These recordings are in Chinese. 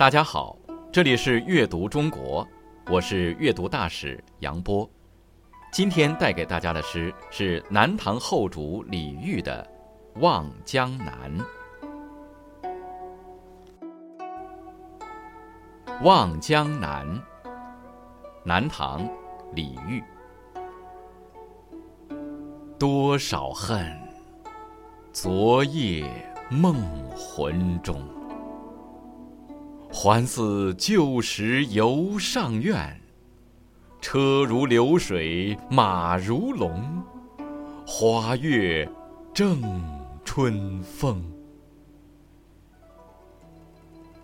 大家好，这里是阅读中国，我是阅读大使杨波。今天带给大家的诗是南唐后主李煜的《望江南》。《望江南》，南唐，李煜。多少恨，昨夜梦魂中。还似旧时游上苑，车如流水马如龙，花月正春风。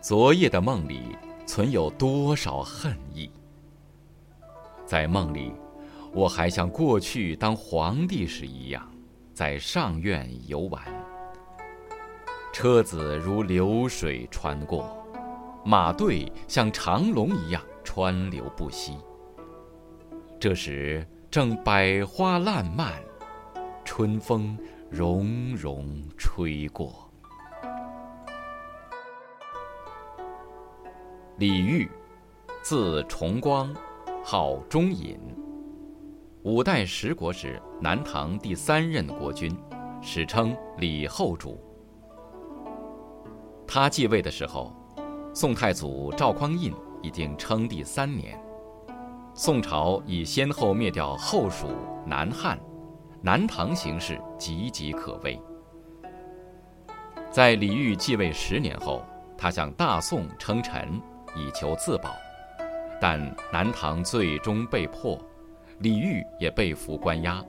昨夜的梦里存有多少恨意？在梦里，我还像过去当皇帝时一样，在上苑游玩，车子如流水穿过。马队像长龙一样川流不息。这时正百花烂漫，春风融融吹过。李煜，字重光，号中隐，五代十国时南唐第三任国君，史称李后主。他继位的时候。宋太祖赵匡胤已经称帝三年，宋朝已先后灭掉后蜀、南汉，南唐形势岌岌可危。在李煜继位十年后，他向大宋称臣，以求自保，但南唐最终被破，李煜也被俘关押，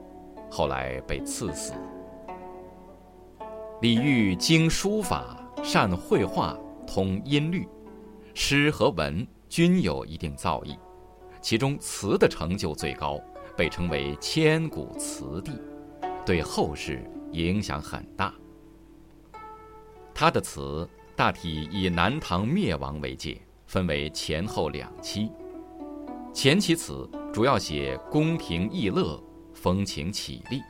后来被赐死。李煜精书法，善绘画，通音律。诗和文均有一定造诣，其中词的成就最高，被称为千古词帝，对后世影响很大。他的词大体以南唐灭亡为界，分为前后两期。前期词主要写宫廷逸乐、风情绮丽，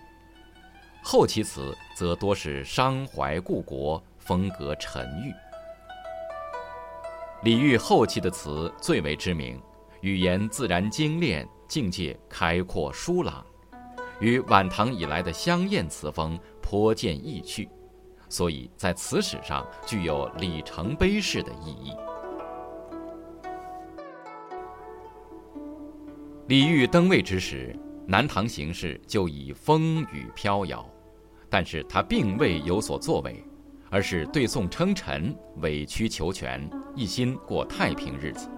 后期词则多是伤怀故国、风格沉郁。李煜后期的词最为知名，语言自然精炼，境界开阔疏朗，与晚唐以来的香艳词风颇见异趣，所以在词史上具有里程碑式的意义。李煜登位之时，南唐形势就已风雨飘摇，但是他并未有所作为。而是对宋称臣，委曲求全，一心过太平日子。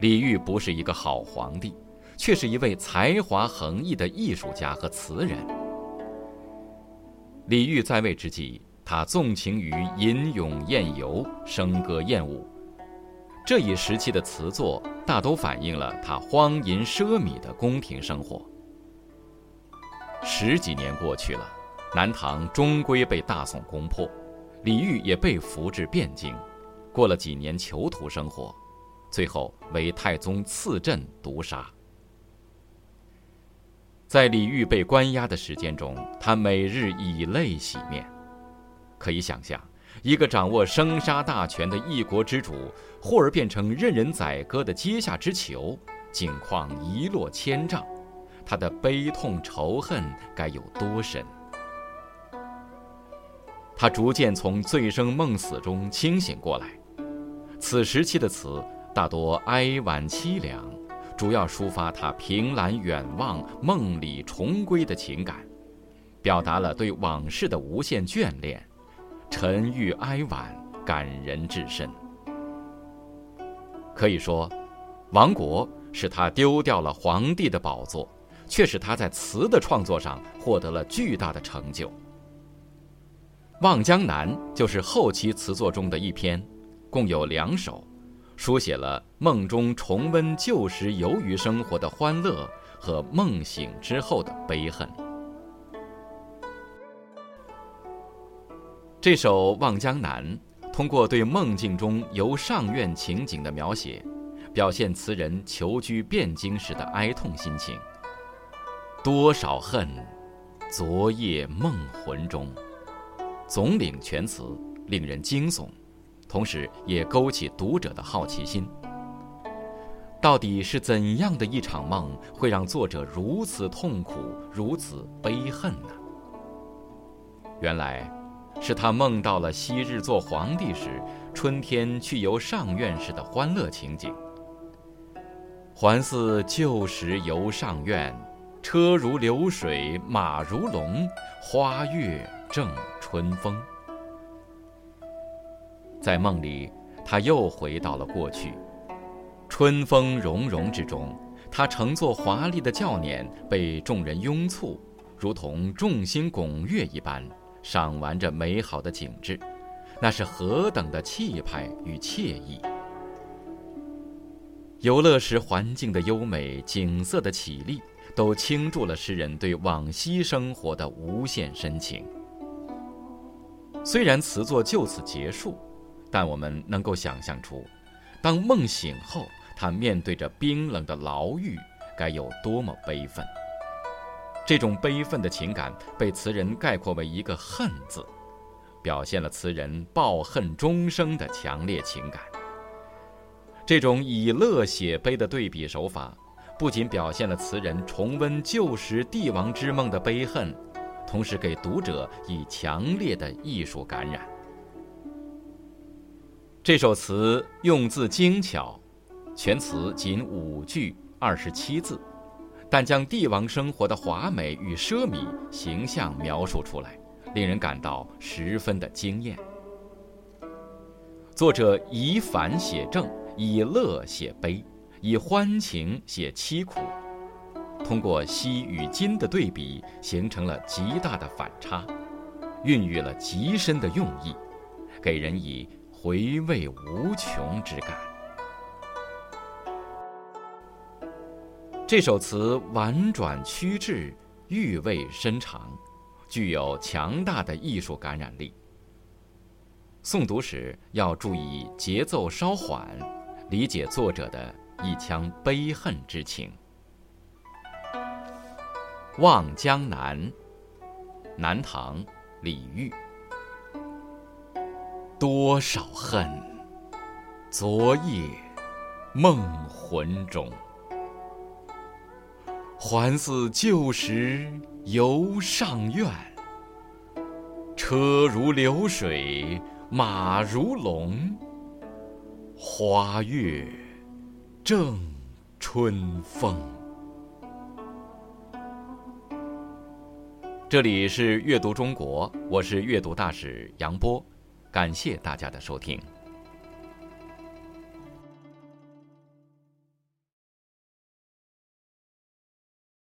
李煜不是一个好皇帝，却是一位才华横溢的艺术家和词人。李煜在位之际，他纵情于吟咏宴游、笙歌宴舞，这一时期的词作大都反映了他荒淫奢靡的宫廷生活。十几年过去了。南唐终归被大宋攻破，李煜也被俘至汴京，过了几年囚徒生活，最后为太宗赐朕毒杀。在李煜被关押的时间中，他每日以泪洗面。可以想象，一个掌握生杀大权的一国之主，忽而变成任人宰割的阶下之囚，境况一落千丈，他的悲痛仇恨该有多深？他逐渐从醉生梦死中清醒过来，此时期的词大多哀婉凄凉，主要抒发他凭栏远望、梦里重归的情感，表达了对往事的无限眷恋，沉郁哀婉，感人至深。可以说，亡国使他丢掉了皇帝的宝座，却使他在词的创作上获得了巨大的成就。《望江南》就是后期词作中的一篇，共有两首，书写了梦中重温旧时游鱼生活的欢乐和梦醒之后的悲恨。这首《望江南》通过对梦境中游上苑情景的描写，表现词人求居汴京时的哀痛心情。多少恨，昨夜梦魂中。总领全词令人惊悚，同时也勾起读者的好奇心。到底是怎样的一场梦，会让作者如此痛苦、如此悲恨呢？原来，是他梦到了昔日做皇帝时，春天去游上苑时的欢乐情景。还似旧时游上苑，车如流水马如龙，花月正春风。在梦里，他又回到了过去，春风融融之中，他乘坐华丽的轿辇，被众人拥簇，如同众星拱月一般。赏玩着美好的景致，那是何等的气派与惬意！游乐时环境的优美，景色的绮丽，都倾注了诗人对往昔生活的无限深情。虽然词作就此结束，但我们能够想象出，当梦醒后，他面对着冰冷的牢狱，该有多么悲愤。这种悲愤的情感被词人概括为一个“恨”字，表现了词人抱恨终生的强烈情感。这种以乐写悲的对比手法，不仅表现了词人重温旧时帝王之梦的悲恨，同时给读者以强烈的艺术感染。这首词用字精巧，全词仅五句二十七字。但将帝王生活的华美与奢靡形象描述出来，令人感到十分的惊艳。作者以反写正，以乐写悲，以欢情写凄苦，通过西与金的对比，形成了极大的反差，孕育了极深的用意，给人以回味无穷之感。这首词婉转曲致，韵味深长，具有强大的艺术感染力。诵读时要注意节奏稍缓，理解作者的一腔悲恨之情。《望江南》，南唐，李煜。多少恨，昨夜梦魂中。还似旧时游上苑，车如流水马如龙，花月正春风。这里是阅读中国，我是阅读大使杨波，感谢大家的收听。